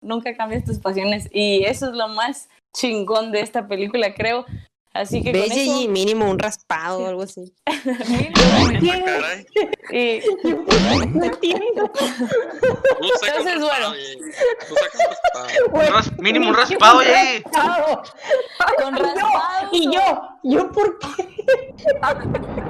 nunca cambias tus pasiones y eso es lo más chingón de esta película, creo. Así que con Belle eso, y mínimo un raspado o algo así. Caray. y Entonces, un bueno. raspado, y- Tú sacas un raspado. Un ras- mínimo un raspado. Raspado. con raspado. Y yo, ¿yo por qué?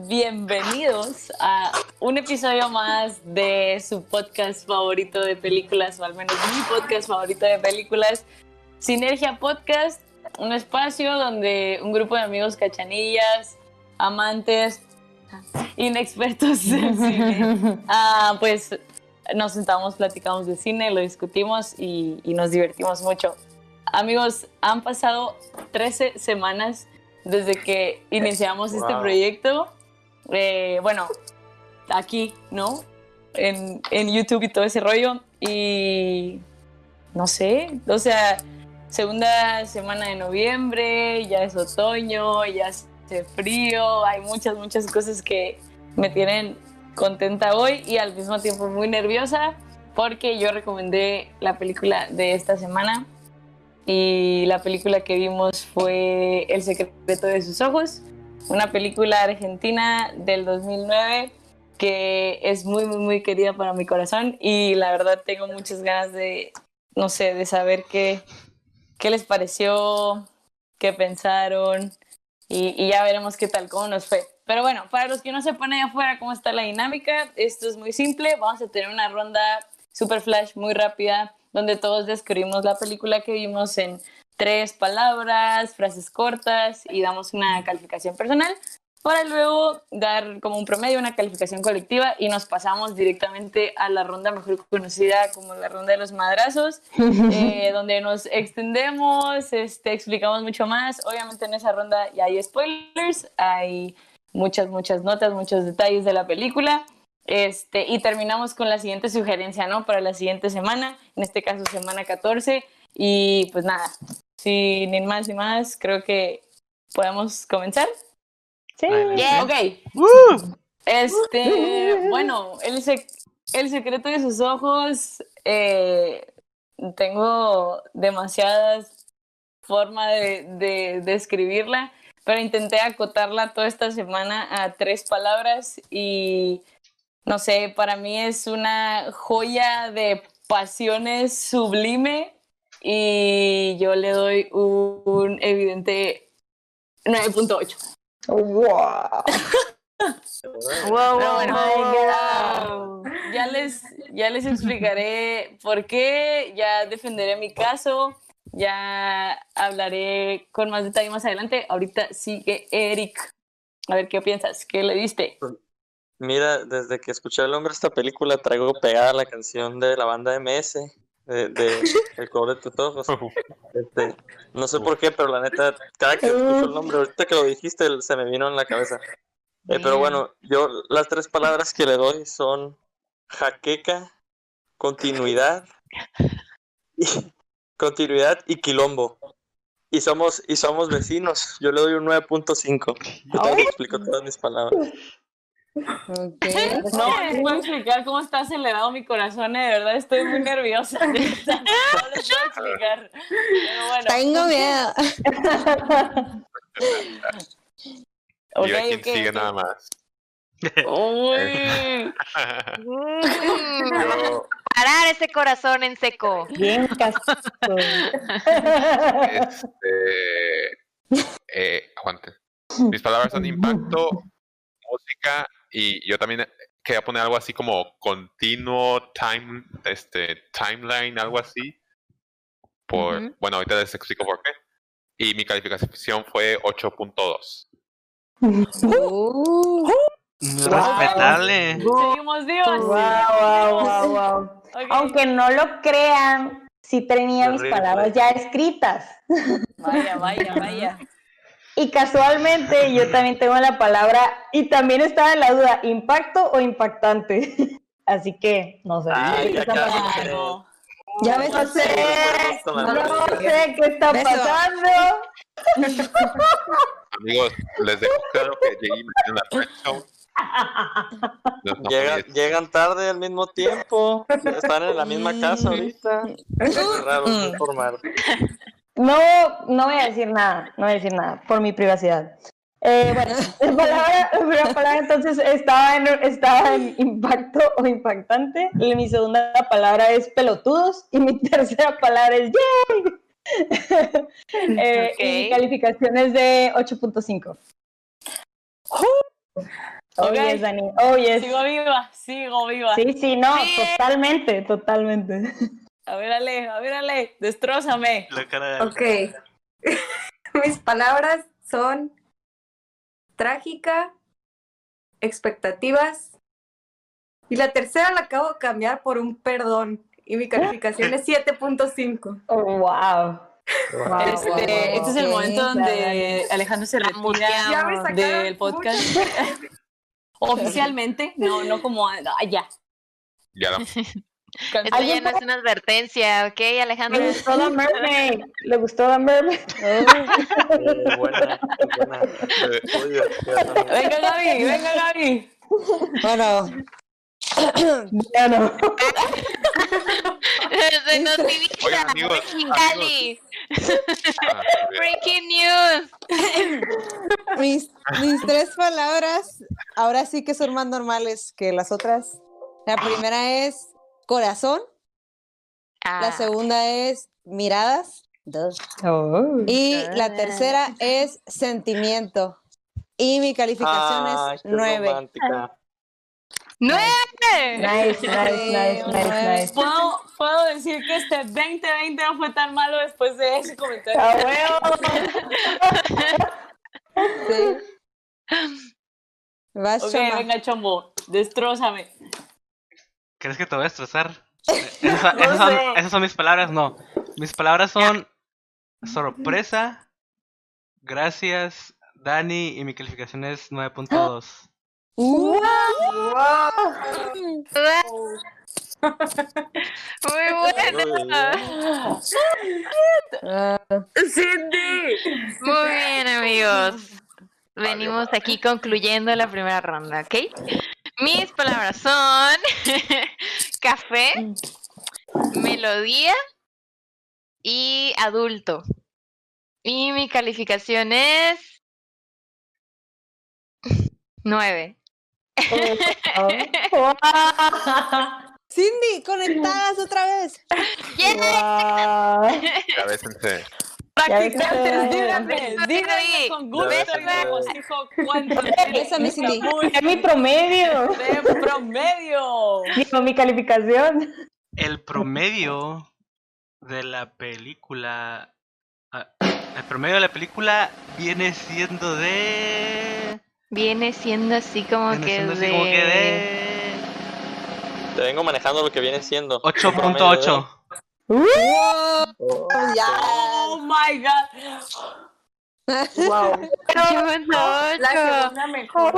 Bienvenidos a un episodio más de su podcast favorito de películas, o al menos mi podcast favorito de películas, Sinergia Podcast, un espacio donde un grupo de amigos cachanillas, amantes, inexpertos en cine, ah, pues nos sentamos, platicamos de cine, lo discutimos y, y nos divertimos mucho. Amigos, han pasado 13 semanas desde que iniciamos este proyecto. Eh, bueno, aquí, ¿no? En, en YouTube y todo ese rollo. Y no sé, o sea, segunda semana de noviembre, ya es otoño, ya hace frío, hay muchas, muchas cosas que me tienen contenta hoy y al mismo tiempo muy nerviosa porque yo recomendé la película de esta semana y la película que vimos fue El secreto de sus ojos, una película argentina del 2009 que es muy, muy, muy querida para mi corazón y la verdad tengo muchas ganas de, no sé, de saber qué, qué les pareció, qué pensaron y, y ya veremos qué tal, cómo nos fue. Pero bueno, para los que no sepan allá afuera cómo está la dinámica, esto es muy simple, vamos a tener una ronda super flash muy rápida donde todos describimos la película que vimos en tres palabras, frases cortas y damos una calificación personal para luego dar como un promedio, una calificación colectiva y nos pasamos directamente a la ronda mejor conocida como la ronda de los madrazos, eh, donde nos extendemos, este, explicamos mucho más. Obviamente en esa ronda ya hay spoilers, hay muchas, muchas notas, muchos detalles de la película. Este, y terminamos con la siguiente sugerencia, ¿no? Para la siguiente semana, en este caso semana 14. Y pues nada, sin más ni más, creo que podemos comenzar. Sí. Adelante. Ok. Este, bueno, el, sec- el secreto de sus ojos, eh, tengo demasiadas formas de, de describirla, pero intenté acotarla toda esta semana a tres palabras y no sé, para mí es una joya de pasiones sublime y yo le doy un evidente 9.8. Wow. Wow, wow, bueno, wow. ya, ya les, ya les explicaré por qué, ya defenderé mi caso, ya hablaré con más detalle más adelante. Ahorita sigue Eric. A ver qué piensas, qué le diste. Mira, desde que escuché el nombre de esta película traigo pegada la canción de la banda MS, de, de El color de tus ojos. Este, no sé por qué, pero la neta, cada que escucho el nombre, ahorita que lo dijiste, se me vino en la cabeza. Eh, pero bueno, yo las tres palabras que le doy son jaqueca, continuidad, y, continuidad y quilombo. Y somos, y somos vecinos. Yo le doy un 9.5. Yo te explico todas mis palabras. Ok. No les puedo explicar cómo está acelerado mi corazón, eh, de verdad estoy muy nerviosa. No les puedo explicar. Pero bueno. Tengo miedo. Ok, y a quien ok, sigue ok. nada más. Uy. Yo, Parar ese corazón en seco. Bien casado. este, eh, aguante. Mis palabras son impacto, música y yo también quería poner algo así como continuo time, este, timeline, algo así. Por, bueno, ahorita les explico por qué. Y mi calificación fue 8.2. Uh, Respetable. Seguimos vivos. Wow, wow, wow, wow. Ok. Aunque no lo crean, sí tenía mis palabras ya escritas. Vaya, vaya, vaya. Y casualmente yo también tengo la palabra y también estaba en la duda, impacto o impactante. Así que no sé. Ay, ¿Qué ya que- Ya ves, no sé, no sé qué está Beso. pasando. Amigos, les dejo claro que me tiene la. No, no, Llegan, llegan tarde al mismo tiempo. Están en la misma casa ahorita. Es raro informar. No, no voy a decir nada, no voy a decir nada, por mi privacidad. Eh, bueno, la palabra, la palabra entonces estaba en, estaba en impacto o impactante. Mi segunda palabra es pelotudos. Y mi tercera palabra es ¡yay! Eh, Y mi calificación es de 8.5. Oh, Ok. yes, Dani. Oh, yes. Sigo viva, sigo viva. Sí, sí, no, totalmente, totalmente. A ver, Ale, a ver, Ale, destrózame. La cara de Ok. Mis palabras son trágica, expectativas. Y la tercera la acabo de cambiar por un perdón. Y mi calificación es 7.5. Oh, wow. Wow, Este, wow, wow, este es el momento donde Alejandro se retira del podcast. Oficialmente, no, no como ah, ya. ya la- Esto ya ¿Alguien no es una advertencia, ¿ok, Alejandro? Le gustó The Mermaid. Le gustó The Mermaid. Eh, buena, buena. Venga, Gaby, venga, Gaby. Bueno, Bueno, Se nos divisa. Oigan, amigos. Cali. ah, Breaking news. mis, mis tres palabras ahora sí que son más normales que las otras. La primera es corazón, la Ah, segunda es miradas dos, Oh. y la tercera es sentimiento. Y mi calificación es nueve. romántica. ¡Nueve! Nice, nice, nice, nice, nice. ¿Puedo, puedo decir que este 2020 no fue tan malo después de ese comentario. ¡A huevo! Sí. Vas, Ok, Choma. venga, chombo, destrózame. ¿Crees que te voy a destrozar? Eh, Esas, son- esas son, esas son mis palabras, no. Mis palabras son sorpresa, gracias, Dani, y mi calificación es 9.2. Uh, Muy buena. ah, Cindy. Muy bien, amigos. Venimos aquí concluyendo la primera ronda, ¿ok? Mis palabras son café, melodía y adulto. Y mi calificación es nueve. Wow. Cindy, conectadas otra vez. ¡Yeah! Wow. Practicantes, díganme, díganme con gusto y regocijo cuánto. Es mi promedio. de promedio. Digo, mi calificación. El promedio de la película. ah, El promedio de la película viene siendo de. Viene siendo así como Viene que siendo así de... como que de. Te vengo manejando lo que viene siendo. 8.8. Oh, Ya. Oh my god. Wow. La segunda mejor.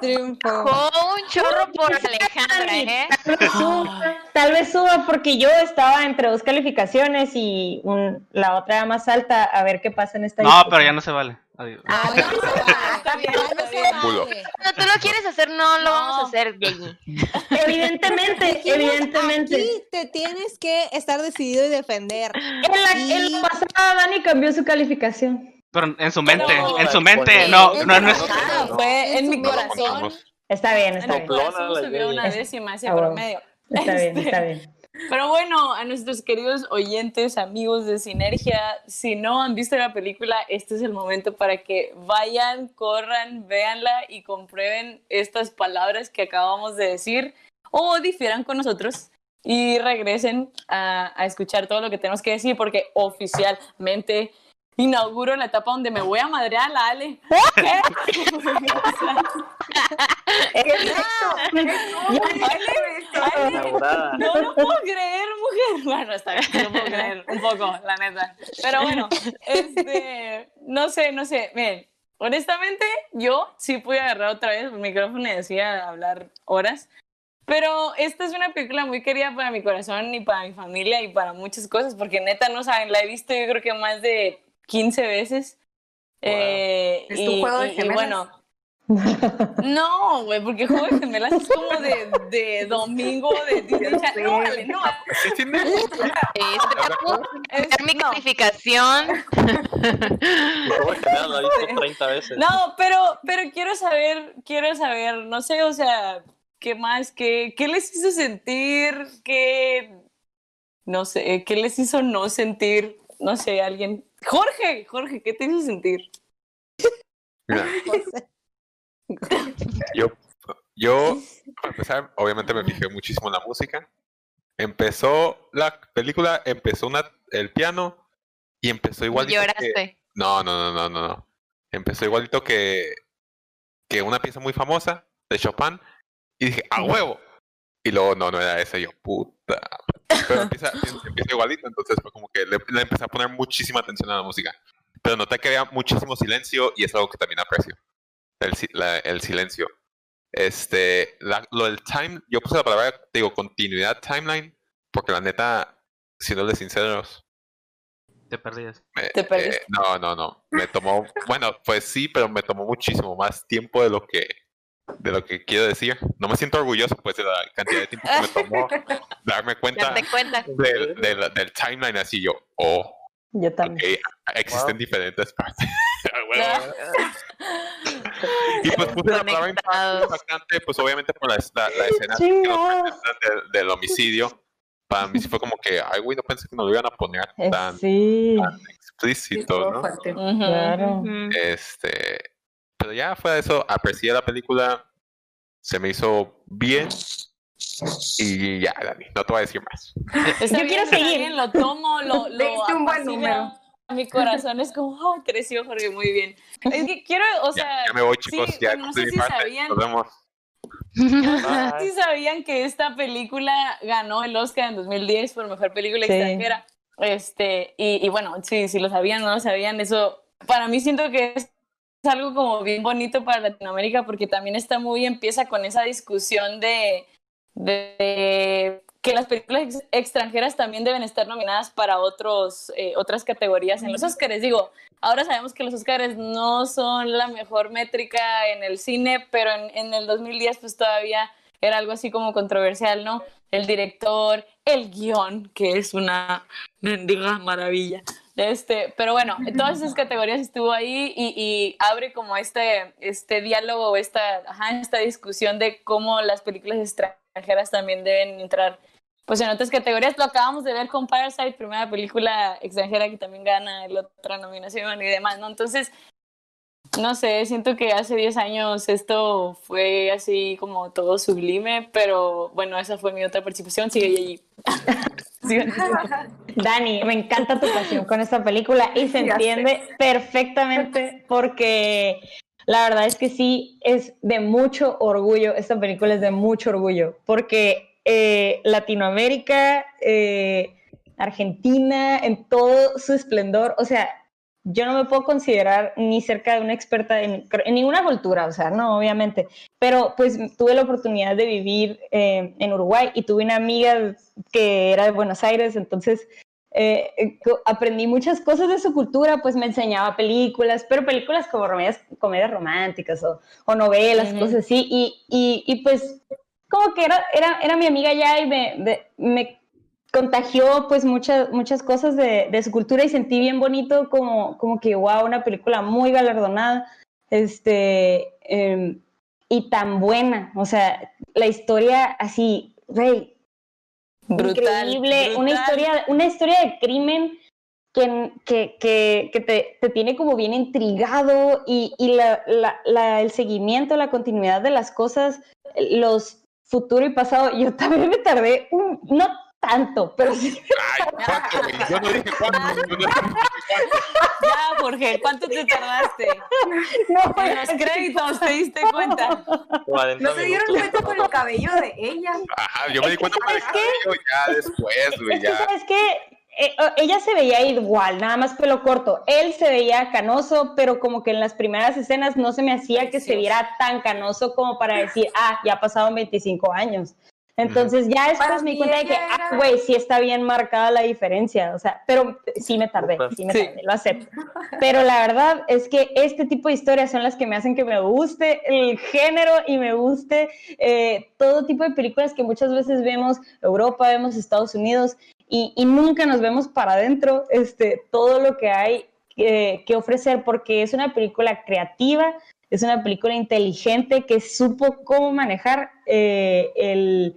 Triunfo. Dejó un chorro por Alejandra, ¿eh? Tal vez suba porque yo estaba entre dos calificaciones y un- la otra era más alta. A ver qué pasa en esta No, discusión. pero ya no se vale. Adiós. Ah, ya no se vale. Cuando tú lo quieres hacer, no lo No. vamos a hacer, Jenny. Evidentemente, evidentemente. Aquí te tienes que estar decidido y defender. En la, en la Y- pasada, Dani cambió su calificación. Pero en su mente, No, en su pues, mente, pues, no, no, su no. Ah, no. fue en mi corazón. Está bien, En está bien. Subió una décima ese promedio. Está bien, Este, está bien. Pero bueno, a nuestros queridos oyentes, amigos de Sinergia, si no han visto la película, este es el momento para que vayan, corran, véanla y comprueben estas palabras que acabamos de decir o difieran con nosotros y regresen a, a escuchar todo lo que tenemos que decir porque oficialmente inauguro la etapa donde me voy a madrear a la Ale. ¿Qué? No lo puedo creer, mujer. Bueno, está bien, no lo puedo creer un poco, la neta. Pero bueno, este, no sé, no sé. Miren, honestamente, yo sí pude agarrar otra vez el micrófono y decía hablar horas. Pero esta es una película muy querida para mi corazón y para mi familia y para muchas cosas, porque neta no saben, la he visto yo creo que más de 15 veces. Eh, ¿Es tu y, juego de y gemelas? bueno, no, güey, porque juego de gemelas es como de, de domingo, de Disney Channel. No, vale. Sí, es- mi no. calificación. Mi juego de gemelas lo he visto 30 veces. No, pero, pero quiero saber, quiero saber, no sé, o sea, ¿qué más? ¿Qué, qué les hizo sentir? ¿Qué, no sé, qué les hizo no sentir? No sé, alguien. Jorge, Jorge, ¿qué te hizo sentir? Yo, yo, para empezar, obviamente me fijé muchísimo en la música. Empezó la película, empezó una, el piano y empezó Y igualito que- lloraste. No, no, no, no, no, no. Empezó igualito que, que una pieza muy famosa de Chopin y dije, ¡a huevo! Y luego, no, no era esa, y yo, puta. Pero empieza, empieza igualito, entonces fue como que le, le empecé a poner muchísima atención a la música. Pero noté que había muchísimo silencio y es algo que también aprecio. El, la- el silencio. Este, la- lo del time, yo puse la palabra, digo, continuidad timeline, porque la neta, siendo sinceros, Te perdías. me- ¿Te perdiste? eh, no, no, no. Me tomó, bueno, pues sí, pero me tomó muchísimo más tiempo de lo que de lo que quiero decir. No me siento orgulloso pues de la cantidad de tiempo que me tomó darme cuenta del, del, del timeline así yo, oh, Yo también. existen Wow. diferentes partes. Ah, bueno. y pues puse la palabra impactante, pues obviamente por la, la, la escena que nos del, del homicidio. Para mí sí fue como que, ay, güey, no pensé que nos lo iban a poner Eh, tan, Sí, tan explícito, ¿no? fuerte. Claro. Este, pero ya fuera de eso, aprecié la película, se me hizo bien y ya, Dani, no te voy a decir más. Está Yo bien, quiero seguir. bien, lo tomo, lo, lo un buen número. Mi corazón es como, oh, creció Jorge, muy bien. Es que quiero, o sea, Ya, ya me voy, chicos, sí, ya bueno, no sé si parte, sabían, nos vemos. si sabían que esta película ganó el Oscar en 2010 por mejor película Sí. extranjera. Este, y, y bueno, sí, si lo sabían o no lo sabían, eso para mí siento que es algo como bien bonito para Latinoamérica porque también está muy empieza con esa discusión de, de que las películas ex- extranjeras también deben estar nominadas para otros, eh, otras categorías en los Oscars. Digo, ahora sabemos que los Oscars no son la mejor métrica en el cine, pero en, en el 2010 pues todavía era algo así como controversial, ¿no? El director, el guion, que es una mendiga maravilla. Este, pero bueno, en todas esas categorías estuvo ahí y, y abre como este, este diálogo, esta, ajá, esta discusión de cómo las películas extranjeras también deben entrar pues en otras categorías. Lo acabamos de ver con Parasite, primera película extranjera que también gana la otra nominación y demás, ¿no? Entonces, no sé, siento que hace 10 años esto fue así como todo sublime, pero bueno, esa fue mi otra participación. Sigue allí. Dani, me encanta tu pasión con esta película y se entiende perfectamente porque la verdad es que sí es de mucho orgullo, esta película es de mucho orgullo porque eh, Latinoamérica, eh, Argentina, en todo su esplendor, o sea, yo no me puedo considerar ni cerca de una experta en, en ninguna cultura, o sea, no, obviamente, pero pues tuve la oportunidad de vivir eh, en Uruguay y tuve una amiga que era de Buenos Aires, entonces eh, eh, aprendí muchas cosas de su cultura, pues me enseñaba películas, pero películas como comedias, comedias románticas o, o novelas, cosas así, y, y, y pues como que era, era, era mi amiga ya y me, de- me contagió pues muchas, muchas cosas de, de su cultura y sentí bien bonito como, como que, wow, una película muy galardonada, este, em, y tan buena, o sea, la historia así, güey, Brutal. increíble, una historia, una historia de crimen que, que, que, que te, te tiene como bien intrigado y, y la, la- la- el seguimiento, la continuidad de las cosas, los futuro y pasado, yo también me tardé, un- no tanto, pero sí, Ay, ¿cuánto, güey? Yo no dije cuánto. yo no dije cuánto. Ya, Jorge, ¿cuánto te tardaste? no, En los créditos, ¿te diste cuenta? 40 ¿No se dieron cuenta con el cabello de ella? Ajá, yo me di cuenta por el cabello ya después, güey, Es que, ya. ¿sabes qué? eh, ella se veía igual, nada más pelo corto. Él se veía canoso, pero como que en las primeras escenas no se me hacía que se viera tan canoso como para decir, ah, ya pasaron 25 años. Entonces ya después Para me di cuenta de que, ah, güey, sí está bien marcada la diferencia, o sea, pero sí me tardé, sí me Sí. tardé, lo acepto. Pero la verdad es que este tipo de historias son las que me hacen que me guste el género y me guste eh, todo tipo de películas que muchas veces vemos Europa, vemos Estados Unidos y, y nunca nos vemos para adentro este, todo lo que hay que- que ofrecer porque es una película creativa, es una película inteligente que supo cómo manejar eh, el,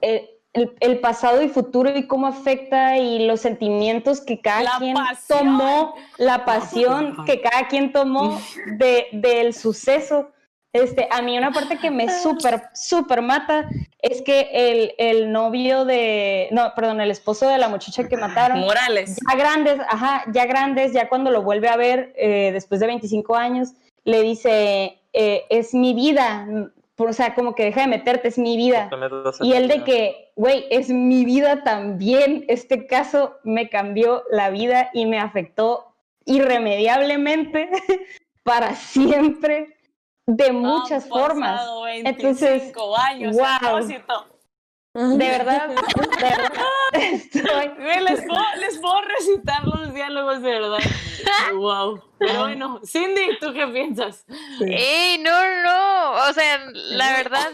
el, el- el pasado y futuro y cómo afecta y los sentimientos que cada La quien pasión. tomó, la pasión que cada quien tomó de, del suceso. Este, a mí una parte que me súper, súper mata es que el, el novio de, no, perdón, el esposo de la muchacha que mataron, Morales. ya grandes, ajá, ya grandes, ya cuando lo vuelve a ver eh, después de 25 años, le dice, eh, es mi vida, por- o sea, como que deja de meterte, es mi vida. Y él de que, güey, es mi vida también, este caso me cambió la vida y me afectó irremediablemente para siempre, de muchas Han formas. Entonces, 25 años wow. De verdad, de verdad, estoy... Les puedo, les puedo recitar los diálogos de verdad. wow. Pero bueno, Cindy, ¿tú qué piensas? ¡Ey, no, no! O sea, la verdad,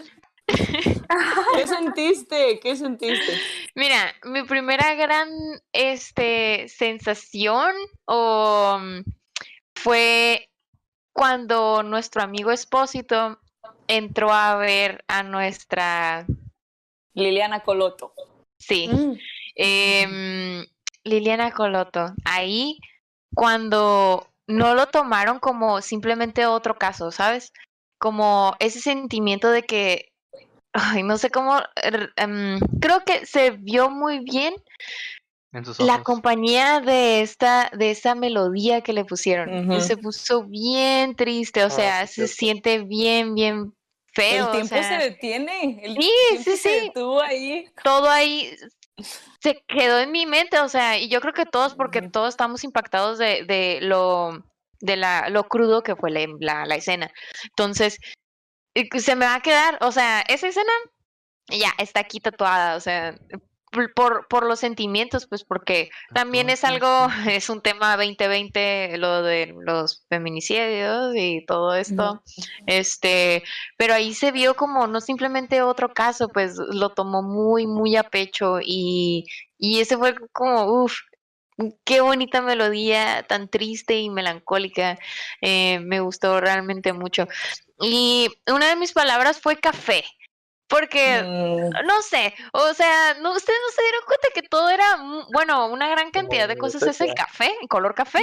¿Qué sentiste? ¿Qué sentiste? mira, mi primera gran este, sensación o, mm, fue cuando nuestro amigo Espósito entró a ver a nuestra, Liliana Coloto. sí, Mm. em, Liliana Coloto. Ahí, cuando no lo tomaron como simplemente otro caso, ¿sabes? Como ese sentimiento de que, ay, no sé cómo, er, em, creo que se vio muy bien En sus la compañía de esta, de esta melodía que le pusieron. Se puso bien triste, o Ah, sea, sí, se cierto. siente bien, bien feo. El o tiempo sea, se detiene. El Sí, tiempo sí, se sí. detuvo ahí. todo ahí se quedó en mi mente, o sea, y yo creo que todos, porque todos estamos impactados de, de lo de la, lo crudo que fue la, la- la escena. Entonces, que se me va a quedar, o sea, esa escena ya está aquí tatuada, o sea, por, por, los sentimientos, pues porque también es algo, es un tema 2020, lo de los feminicidios y todo esto, este, pero ahí se vio como no simplemente otro caso, pues lo tomó muy, muy a pecho y, y ese fue como, uff, qué bonita melodía, tan triste y melancólica, eh, me gustó realmente mucho. Y una de mis palabras fue café. Porque, Mm, no sé, o sea, no, ustedes no se dieron cuenta que todo era, bueno, una gran cantidad de cosas es el café, el color café.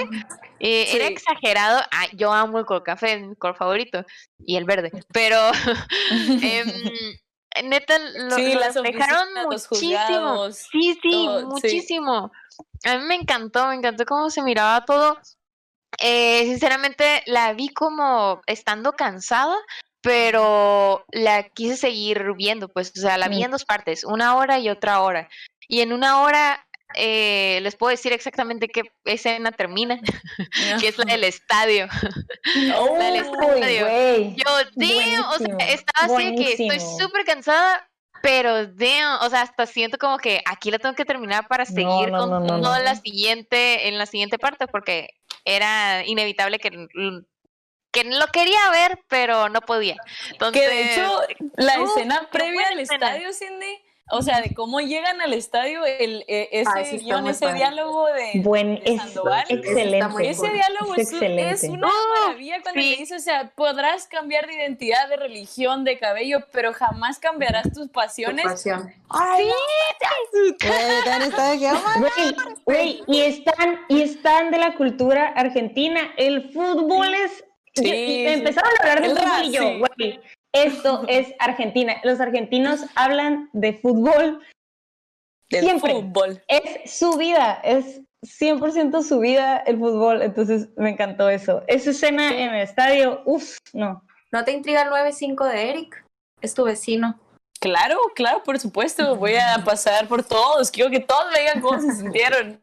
Eh, Era exagerado. Ay, yo amo el color café, mi color favorito. Y el verde. Pero, em, neta, lo, Sí, las los muchísimo. juzgados, Sí, sí, todo, sí. muchísimo. A mí me encantó, me encantó cómo se miraba todo. Eh, sinceramente, la vi como estando cansada, pero la quise seguir viendo, pues, o sea, la vi Mm. en dos partes, una hora y otra hora. Y en una hora eh, les puedo decir exactamente qué escena termina, que es la del estadio. Oh, la del estadio. Yo, damn, o sea, Buenísimo, estaba así de que estoy súper cansada, pero damn, o sea, hasta siento como que aquí la tengo que terminar para seguir no, con no, no. la siguiente, en la siguiente parte, porque era inevitable que, que lo quería ver, pero no podía. Entonces, Que de hecho, la Uf, escena previa al escena. estadio, Cindy, o sea, de cómo llegan al estadio, el, eh, ese sí está guion, ese padre. diálogo de, Buen, de es Sandoval. excelente. Ese diálogo Es es, una maravilla cuando sí. le dice, o sea, podrás cambiar de identidad, de religión, de cabello, pero jamás cambiarás tus Tu pasiones. pasión. Ay, "Oh, Güey, güey, y están, y están de la cultura argentina. El fútbol es. Sí, y- empezaron a hablar de fútbol y yo, Racing. güey, esto es Argentina. Los argentinos hablan de fútbol. del Siempre. fútbol. Es su vida, es 100% su vida el fútbol. Entonces me encantó eso. Esa escena en el estadio, uff, no. ¿No te intriga el 9-5 de Eric? Es tu vecino. Claro, claro, por supuesto. Voy a pasar por todos. Quiero que todos me digan cómo se sintieron.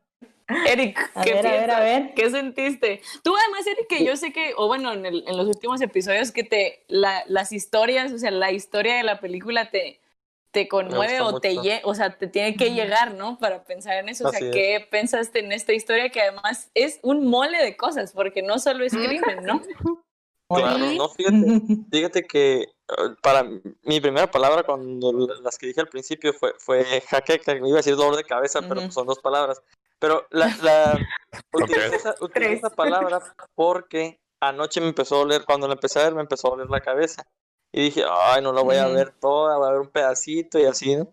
Eric, A ¿qué ver, a ver, a piensas? ver. ¿Qué sentiste? Tú además, Eric, que yo sé que, o bueno, en, el- en los últimos episodios que te, la- las historias, o sea, la historia de la película te, te conmueve o te, mucho. lle- o sea, te tiene que llegar, ¿no? Para pensar en eso. O sea, es. ¿qué pensaste en esta historia que además es un mole de cosas? Porque no solo es crimen, ¿no? Claro, no, fíjate, fíjate que eh, para mi primera palabra cuando las que dije al principio fue, fue jaqueca, iba a decir dolor de cabeza, pero pues son dos palabras. Pero la, la esa, palabra porque anoche me empezó a doler, cuando la empecé a ver me empezó a doler la cabeza. Y dije, ay, no la voy a ver toda, voy a ver un pedacito y así, ¿no?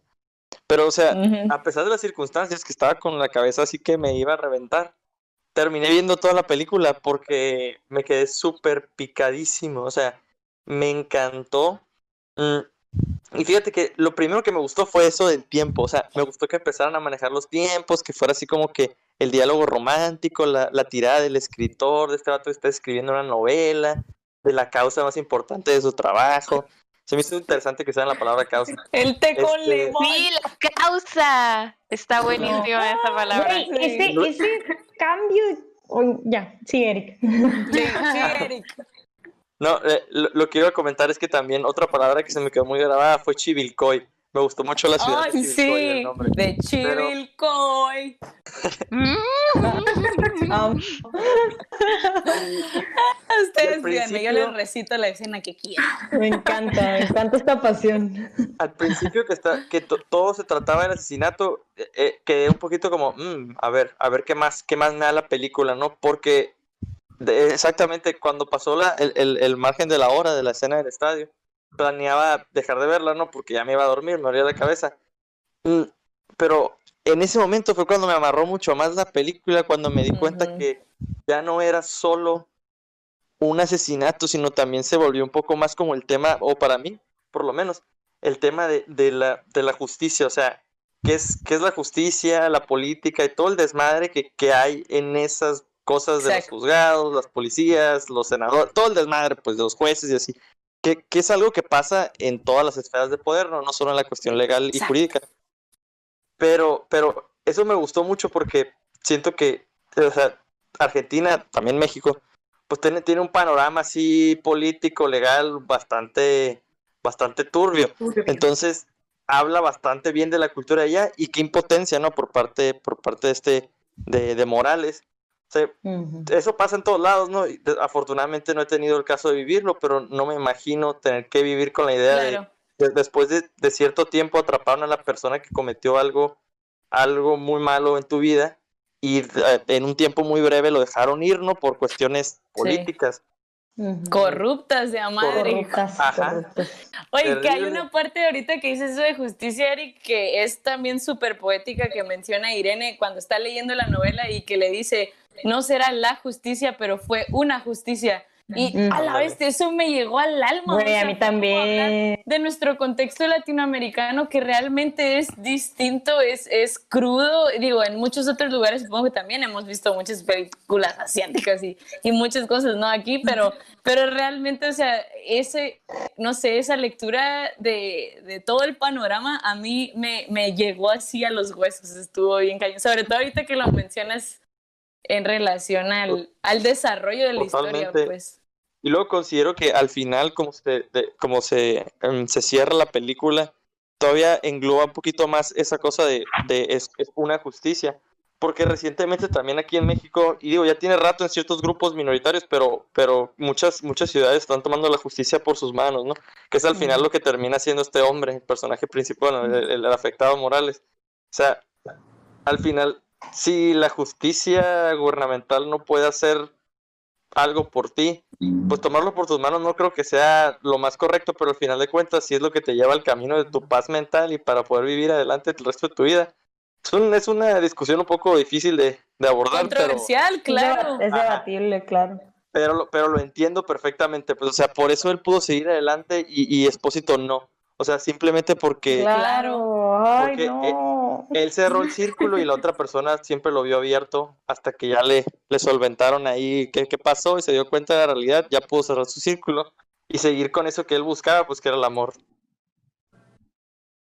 Pero, o sea, a pesar de las circunstancias que estaba con la cabeza así que me iba a reventar, terminé viendo toda la película porque me quedé súper picadísimo, o sea, me encantó. Mm, Y fíjate que lo primero que me gustó fue eso del tiempo, o sea, me gustó que empezaran a manejar los tiempos, que fuera así como que el diálogo romántico, la, la tirada del escritor, de este vato que está escribiendo una novela, de la causa más importante de su trabajo. Se me hizo interesante que sea la palabra causa. El té con Este- limón. Sí, la causa. Está buenísima esa palabra. Güey, ese, ese cambio. oh, ya, sí, Eric. Sí, sí, Eric. No, eh, lo, lo que iba a comentar es que también otra palabra que se me quedó muy grabada fue Chivilcoy. Me gustó mucho la ciudad de Ay, Chivilcoy, el sí, nombre. de Chivilcoy. Ah, Ustedes díganme, yo les recito la escena que quieran. me encanta, me encanta esta pasión. Al principio que está, que to- todo se trataba del asesinato, eh, eh, quedé un poquito como, "Mm, a ver, a ver qué más, qué más me da la película, ¿no? Porque de- exactamente cuando pasó la, el, el- el margen de la hora de la escena del estadio, planeaba dejar de verla, ¿no? Porque ya me iba a dormir, me dolía la cabeza. Mm, pero en ese momento fue cuando me amarró mucho más la película, cuando me di cuenta Ujú. que ya no era solo un asesinato, sino también se volvió un poco más como el tema, o para mí, por lo menos, el tema de, de la, de la justicia, o sea, ¿qué es, qué es la justicia, la política y todo el desmadre que, que hay en esas cosas de los juzgados, las policías, los senadores, todo el desmadre, pues, de los jueces y así, que, que es algo que pasa en todas las esferas de poder, no, no solo en la cuestión legal y Exacto. jurídica. Pero, pero eso me gustó mucho porque siento que, o sea, Argentina, también México, pues tiene, tiene un panorama así político, legal, bastante, bastante turbio. Entonces, habla bastante bien de la cultura allá y qué impotencia, ¿no? Por parte, por parte de este, de, de Morales. Ujú. eso pasa en todos lados, ¿no? Y afortunadamente no he tenido el caso de vivirlo, pero no me imagino tener que vivir con la idea de, Claro. de- después de, de cierto tiempo atraparon a la persona que cometió algo, algo muy malo en tu vida y eh, en un tiempo muy breve lo dejaron ir, ¿no? Por cuestiones políticas. Corruptas de a madre. Corruptas, Ajá. corruptas. Oye, que hay una parte ahorita que dices eso de justicia, Eric, que es también súper poética que menciona Irene cuando está leyendo la novela y que le dice, no será la justicia, pero fue una justicia. Y Mm. a la vez eso me llegó al alma. o Güey, sea, a mí también. de nuestro contexto latinoamericano que realmente es distinto, es, es crudo. Digo, en muchos otros lugares supongo que también hemos visto muchas películas asiáticas y, y muchas cosas, ¿no? Aquí, pero, pero realmente, o sea, ese, no sé, esa lectura de, de todo el panorama a mí me, me llegó así a los huesos, estuvo bien cañón. Sobre todo ahorita que lo mencionas en relación al, al desarrollo de la historia, pues. Y luego considero que al final, como se, de- como se, em, se cierra la película, todavía engloba un poquito más esa cosa de, de es, es una justicia. Porque recientemente también aquí en México, y digo, ya tiene rato en ciertos grupos minoritarios, pero, pero muchas, muchas ciudades están tomando la justicia por sus manos, ¿no? Que es al final lo que termina siendo este hombre, el personaje principal, el, el afectado Morales. O sea, al final, si la justicia gubernamental no puede hacer algo por ti, pues tomarlo por tus manos no creo que sea lo más correcto, pero al final de cuentas sí es lo que te lleva al camino de tu paz mental y para poder vivir adelante el resto de tu vida. Es, un- es una discusión un poco difícil de, de abordar, pero, Controversial, claro. Es Ajá. debatible, claro. pero, lo- pero lo entiendo perfectamente. Pues, o sea, por eso él pudo seguir adelante y, y Espósito no. O sea, simplemente porque Claro, ay, Porque, eh, no. él cerró el círculo y la otra persona siempre lo vio abierto hasta que ya le, le solventaron ahí qué, qué pasó y se dio cuenta de la realidad, ya pudo cerrar su círculo y seguir con eso que él buscaba, pues que era el amor.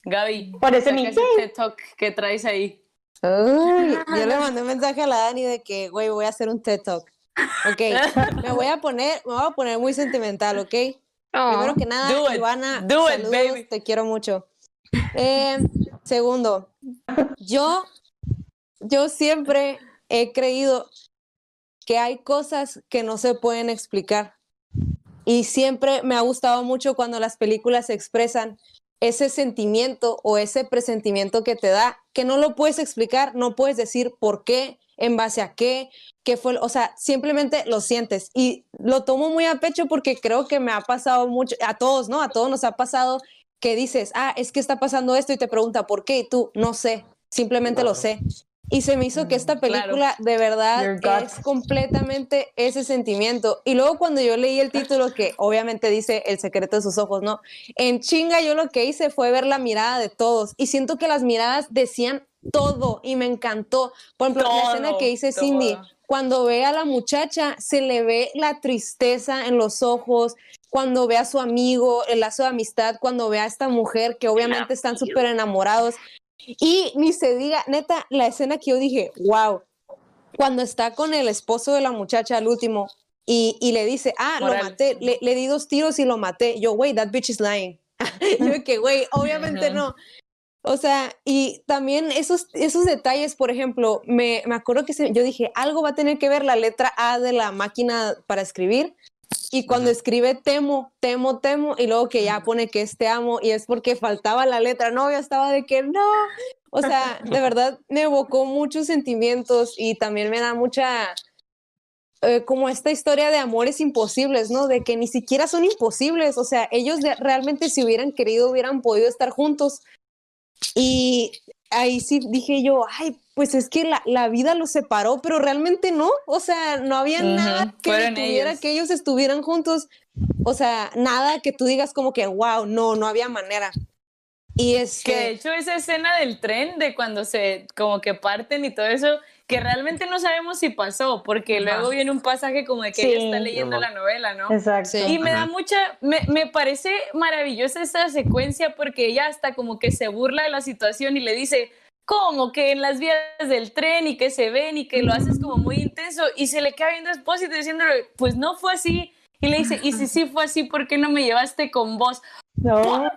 Gaby, Parece mi- Talk que traes ahí. Uy, yo le mandé un mensaje a la Dani de que, güey, voy a hacer un TED Talk. Ok, me voy a poner, me voy a poner muy sentimental, ¿ok? Primero que nada, Do it, Ivana, do it, saludos, baby. te quiero mucho. Eh, segundo, yo, yo siempre he creído que hay cosas que no se pueden explicar. Y siempre me ha gustado mucho cuando las películas expresan ese sentimiento o ese presentimiento que te da, que no lo puedes explicar, no puedes decir por qué, en base a qué, qué fue, o sea, simplemente lo sientes. Y lo tomo muy a pecho porque creo que me ha pasado mucho, a todos, ¿no? A todos nos ha pasado que dices, ah, es que está pasando esto y te pregunta por qué y tú, no sé, simplemente lo sé. Y se me hizo que esta Claro. película de verdad es completamente ese sentimiento. Y luego cuando yo leí el título, que obviamente dice El secreto de sus ojos, ¿no? En chinga yo lo que hice fue ver la mirada de todos y siento que las miradas decían todo y me encantó. Por ejemplo, la escena que dice Cindy, todo. cuando ve a la muchacha, se le ve la tristeza en los ojos, cuando ve a su amigo, el lazo de amistad, cuando ve a esta mujer que obviamente están súper enamorados. Y ni se diga, neta, la escena que yo dije, wow, cuando está con el esposo de la muchacha al último y, y le dice, ah, lo Moral. maté, le, le di dos tiros y lo maté. Yo, güey, that bitch is lying. yo que, güey, obviamente Ajá. no. O sea, y también esos, esos detalles, por ejemplo, me, me acuerdo que se- yo dije, algo va a tener que ver la letra A de la máquina para escribir. Y cuando escribe temo, temo, temo, y luego que ya pone que es te amo, y es porque faltaba la letra, no, yo estaba de que no. O sea, de verdad me evocó muchos sentimientos y también me da mucha, eh, como esta historia de amores imposibles, ¿no? De que ni siquiera son imposibles, o sea, ellos de- realmente si hubieran querido hubieran podido estar juntos. Y ahí sí dije yo, ay, pues es que la, la vida los separó, pero realmente no, o sea, no había nada que ellos. que ellos estuvieran juntos, o sea, nada que tú digas como que, wow, no, no había manera. Y es Que de que, hecho esa escena del tren, de cuando se como que parten y todo eso, que realmente no sabemos si pasó, porque Ajá. luego viene un pasaje como de que ella está leyendo la novela, ¿no? Exacto. Sí. Y me da mucha, me, me parece maravillosa esta secuencia porque ella hasta como que se burla de la situación y le dice, ¿cómo? Que en las vías del tren y que se ven y que lo haces como muy intenso y se le queda viendo a Espósito diciéndole, pues no fue así. Y le dice, y si sí fue así, ¿por qué no me llevaste con vos? No,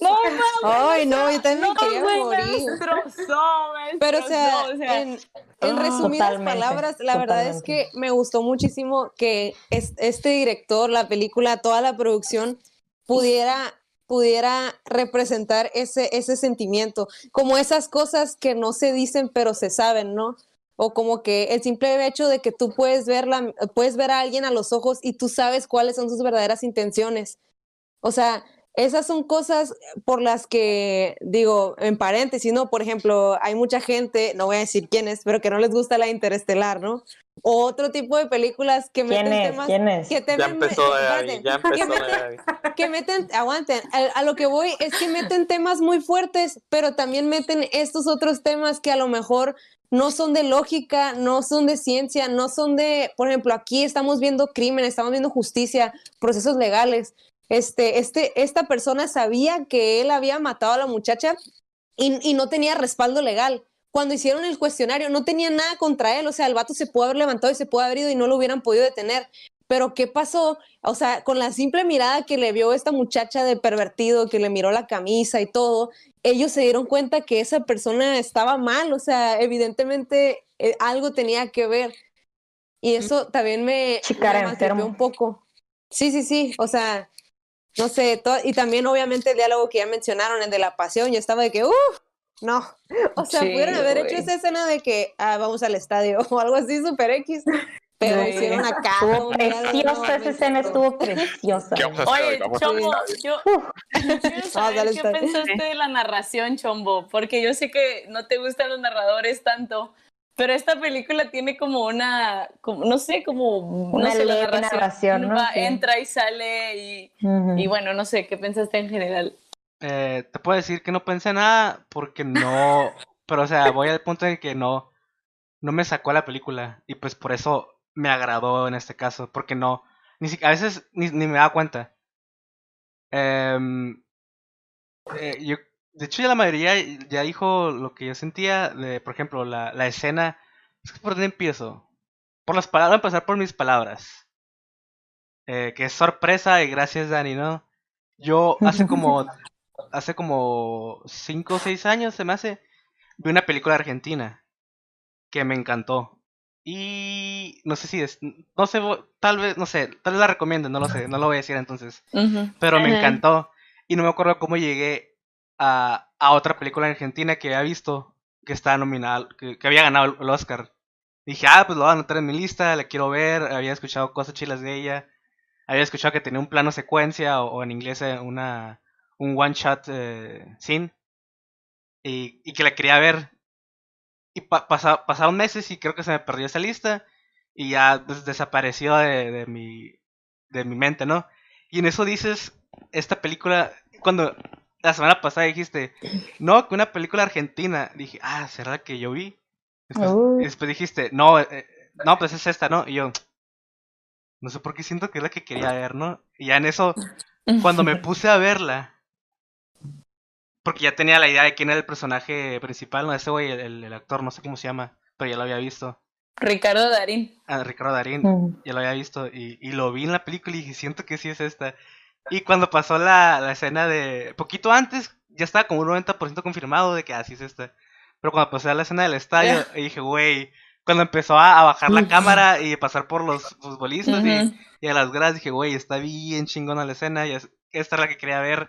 No, ay, no, yo también no, quería me morir. destrozó, me Pero, o sea, destrozó, o sea, en, en Ah, resumidas totalmente, palabras, la verdad es que me gustó muchísimo que es- este director, la película, toda la producción pudiera pudiera representar ese, ese sentimiento, como esas cosas que no se dicen pero se saben, ¿no? O como que el simple hecho de que tú puedes ver, la- puedes ver a alguien a los ojos y tú sabes cuáles son sus verdaderas intenciones. O sea, esas son cosas por las que, digo, en paréntesis, ¿no? Por ejemplo, hay mucha gente, no voy a decir quiénes, pero que no les gusta la interestelar, ¿no? O otro tipo de películas que ¿quién meten es? temas ¿Quién es? que Ya empezó ya empezó meten- que meten, aguanten, a, a lo que voy es que meten temas muy fuertes, pero también meten estos otros temas que a lo mejor no son de lógica, no son de ciencia, no son de, por ejemplo, aquí estamos viendo crimen, estamos viendo justicia, procesos legales. Este, este, esta persona sabía que él había matado a la muchacha y, y no tenía respaldo legal. Cuando hicieron el cuestionario, no tenía nada contra él, o sea, el vato se pudo haber levantado y se pudo haber ido y no lo hubieran podido detener. Pero ¿qué pasó? O sea, con la simple mirada que le vio esta muchacha de pervertido, que le miró la camisa y todo, ellos se dieron cuenta que esa persona estaba mal, o sea, evidentemente eh, algo tenía que ver. Y eso también me, Chica, era me un poco. Sí, sí, sí, o sea, no sé, y también obviamente el diálogo que ya mencionaron, el de la pasión, yo estaba de que, uff, no, o sea, Sí, pudieron haber hecho esa escena de que ah, vamos al estadio o algo así súper X, pero Sí. hicieron acá. Estuvo preciosa esa escena, estuvo preciosa. ¿Qué vamos a hacer hoy? Oye, Chombo, yo, quiero saber dale, qué pensaste de la narración, Chombo, porque yo sé que no te gustan los narradores tanto, pero esta película tiene como una, como, no sé, como Una no sé, la narración, ¿no? va, Sí. entra y sale y, bueno, no sé, ¿qué pensaste en general? Eh, te puedo decir que no pensé nada porque no. Pero, o sea, voy al punto en que no. No me sacó la película. Y pues por eso me agradó en este caso. Porque no. Ni si- a veces ni, ni me daba cuenta. Em, eh, yo, de hecho ya la mayoría ya dijo lo que yo sentía, de, por ejemplo, la, la escena, es que por dónde empiezo, por las palabras, voy a empezar por mis palabras, eh, que es sorpresa y gracias Dani, ¿no? Yo hace como, hace como 5 o 6 años se me hace, vi una película argentina que me encantó. Y no sé si es, no sé, tal vez, no sé, tal vez la recomiendo, no lo sé, no lo voy a decir entonces. Pero me encantó. Y no me acuerdo cómo llegué a, otra película argentina que había visto que estaba nominada, que, había ganado el, Oscar. Dije, ah, pues lo voy a anotar en mi lista, la quiero ver. Había escuchado cosas chilas de ella. Había escuchado que tenía un plano secuencia o, en inglés eh, una, un one shot eh, scene. Y, y que la quería ver. Y pa- pasa- pasaron meses y creo que se me perdió esa lista. Y ya des- desapareció de, de mi, de mi mente, ¿no? Y en eso dices, esta película, cuando la semana pasada dijiste, no, que una película argentina, dije, ah, ¿será que yo vi? Después, después dijiste, no, eh, no, pues es esta, ¿no? Y yo, no sé por qué siento que es la que quería ver, ¿no? Y ya en eso, cuando me puse a verla, porque ya tenía la idea de quién era el personaje principal, no, ese güey, el, el actor, no sé cómo se llama, pero ya lo había visto, Ricardo Darín. a Ricardo Darín, Mm. ya lo había visto y, y lo vi en la película y dije, siento que sí es esta. Y cuando pasó la, la escena de... Poquito antes, ya estaba como un 90% confirmado de que así es esta. Pero cuando pasó la escena del estadio, dije, güey, cuando empezó a, a bajar la cámara y pasar por los futbolistas y, Ujú. y a las gradas, dije, güey, está bien chingona la escena, y es- esta es la que quería ver.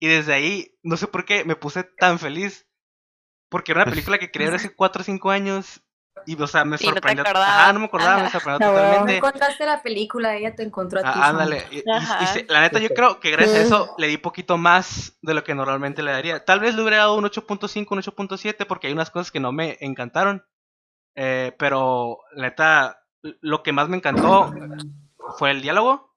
Y desde ahí, no sé por qué, me puse tan feliz. Porque era una película que quería ver hace 4 o 5 años. Y, o sea, me no te sorprendió. acordabas. Ajá, no me acordaba, me sorprendió. No totalmente. encontraste la película, ella te encontró a ti. Ah, ándale. Y- y- y la neta, yo creo que gracias a eso le di poquito más de lo que normalmente le daría. Tal vez le hubiera dado un 8.5, un 8.7, porque hay unas cosas que no me encantaron. Eh, pero la neta, lo que más me encantó fue el diálogo.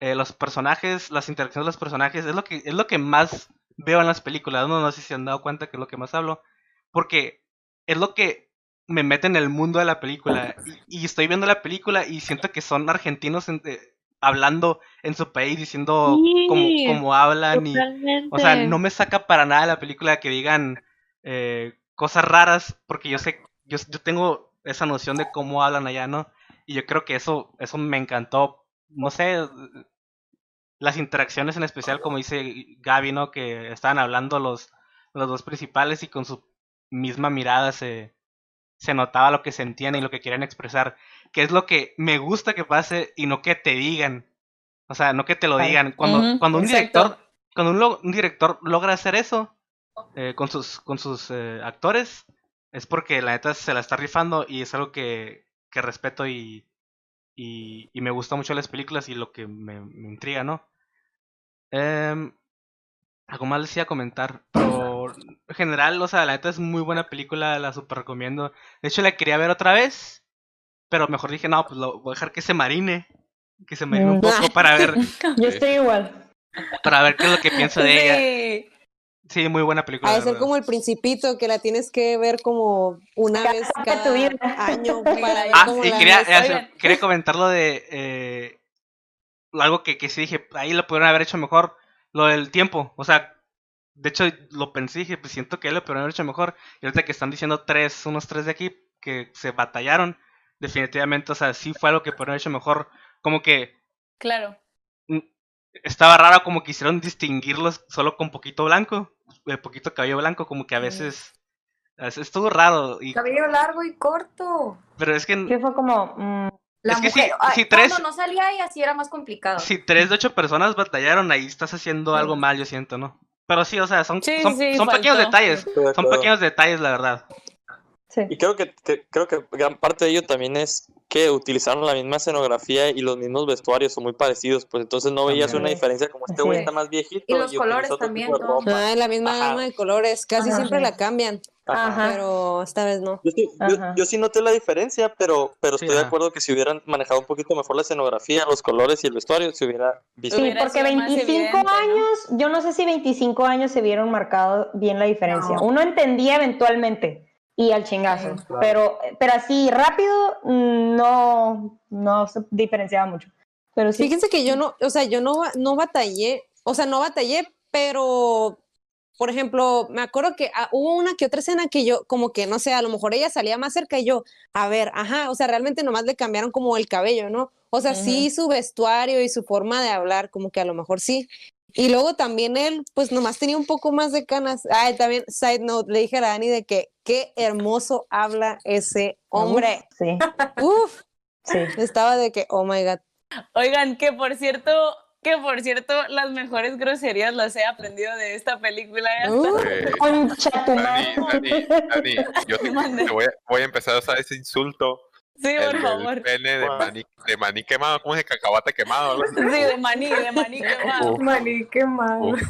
eh, los personajes, las interacciones de los personajes, es lo que, es lo que más veo en las películas. No, no sé si se han dado cuenta que es lo que más hablo. Porque es lo que me mete en el mundo de la película. Y, y estoy viendo la película y siento que son argentinos en- eh, hablando en su país, diciendo Sí, cómo, cómo hablan. Y, o sea, no me saca para nada la película que digan eh, cosas raras, porque yo sé, yo, yo tengo esa noción de cómo hablan allá, ¿no? Y yo creo que eso, eso me encantó. No sé, las interacciones en especial, como dice Gaby, ¿no? Que estaban hablando los, los dos principales y con su misma mirada se, se notaba lo que sentían y lo que querían expresar. Que es lo que me gusta que pase y no que te digan. O sea, no que te lo digan. Cuando, cuando un exacto. director, cuando un, un director logra hacer eso eh, con sus, con sus eh, actores, es porque la neta se la está rifando y es algo que, que respeto y, y, y me gusta mucho las películas y lo que me, me intriga, ¿no? Em, algo más les iba a comentar, pero en general, o sea, la neta es muy buena película, la super recomiendo. De hecho, la quería ver otra vez, pero mejor dije, no, pues lo voy a dejar que se marine, que se marine un Mm. poco para ver, Yo estoy igual. para ver qué es lo que pienso de ella. Sí. Muy buena película. Ha de ser verdad. como el principito, que la tienes que ver como una Cada vez cada vida. año para ver Ah, cómo y la quería, eh, quería comentar lo de eh, algo que, que sí dije, ahí lo pudieron haber hecho mejor, lo del tiempo, o sea, de hecho lo pensé y dije, pues siento que ahí lo haber hecho mejor, y ahorita que están diciendo tres, unos tres de aquí que se batallaron, definitivamente, o sea, sí fue algo que haber hecho mejor, como que Claro. estaba raro como quisieron distinguirlos solo con poquito blanco, poquito cabello blanco, como que a veces, a veces estuvo raro, y, Cabello largo y corto. pero es que... Sí, fue como. mm, La Es que mujer, ay, si tres- Cuando no salía y así era más complicado. Si tres de ocho personas batallaron, ahí estás haciendo algo mal, yo siento, ¿no? Pero sí, o sea, son, Sí, son, sí, son pequeños detalles. Son pequeños detalles, la verdad. sí. Y creo que, que- creo que gran parte de ello también es que utilizaron la misma escenografía y los mismos vestuarios son muy parecidos, pues entonces no veías También. una diferencia como este güey es. está más viejito Y los utiliza colores también, de ropa. Ah, es la misma Ajá. gama de colores, casi Ajá. siempre la cambian, Ajá. pero esta vez no. Yo sí, yo- Ajá. yo sí noté la diferencia, pero, pero Sí, estoy de ajá. acuerdo que si hubieran manejado un poquito mejor la escenografía, los colores y el vestuario, se hubiera visto. Sí, Hubiera porque sido más 25 evidente, ¿no? años, yo no sé si 25 años se vieron marcado bien la diferencia. No. Uno entendía eventualmente y al chingazo, Claro. pero, pero así rápido mm, no, no se diferenciaba mucho. Pero sí, Fíjense que yo no, o sea, yo no, no batallé, o sea, no batallé, pero por ejemplo, me acuerdo que ah, hubo una que otra escena que yo, como que, no sé, a lo mejor ella salía más cerca y yo, a ver, ajá, o sea, realmente nomás le cambiaron como el cabello, ¿no? O sea, sí su vestuario y su forma de hablar, como que a lo mejor sí. Y luego también él, pues nomás tenía un poco más de canas. Ay, también, side note, le dije a Dani de que qué hermoso habla ese hombre. Sí, Uf, sí. estaba de que, oh my God. Oigan, que por cierto, que por cierto, las mejores groserías las he aprendido de esta película. Uh, Dani, madre. Dani, Dani, yo te, te voy, a, voy a empezar a usar ese insulto. Sí, el por favor. pene de maní, de maní quemado, ¿cómo es de cacahuate quemado? Sí, de maní, de maní quemado. Uf, Maní, uf.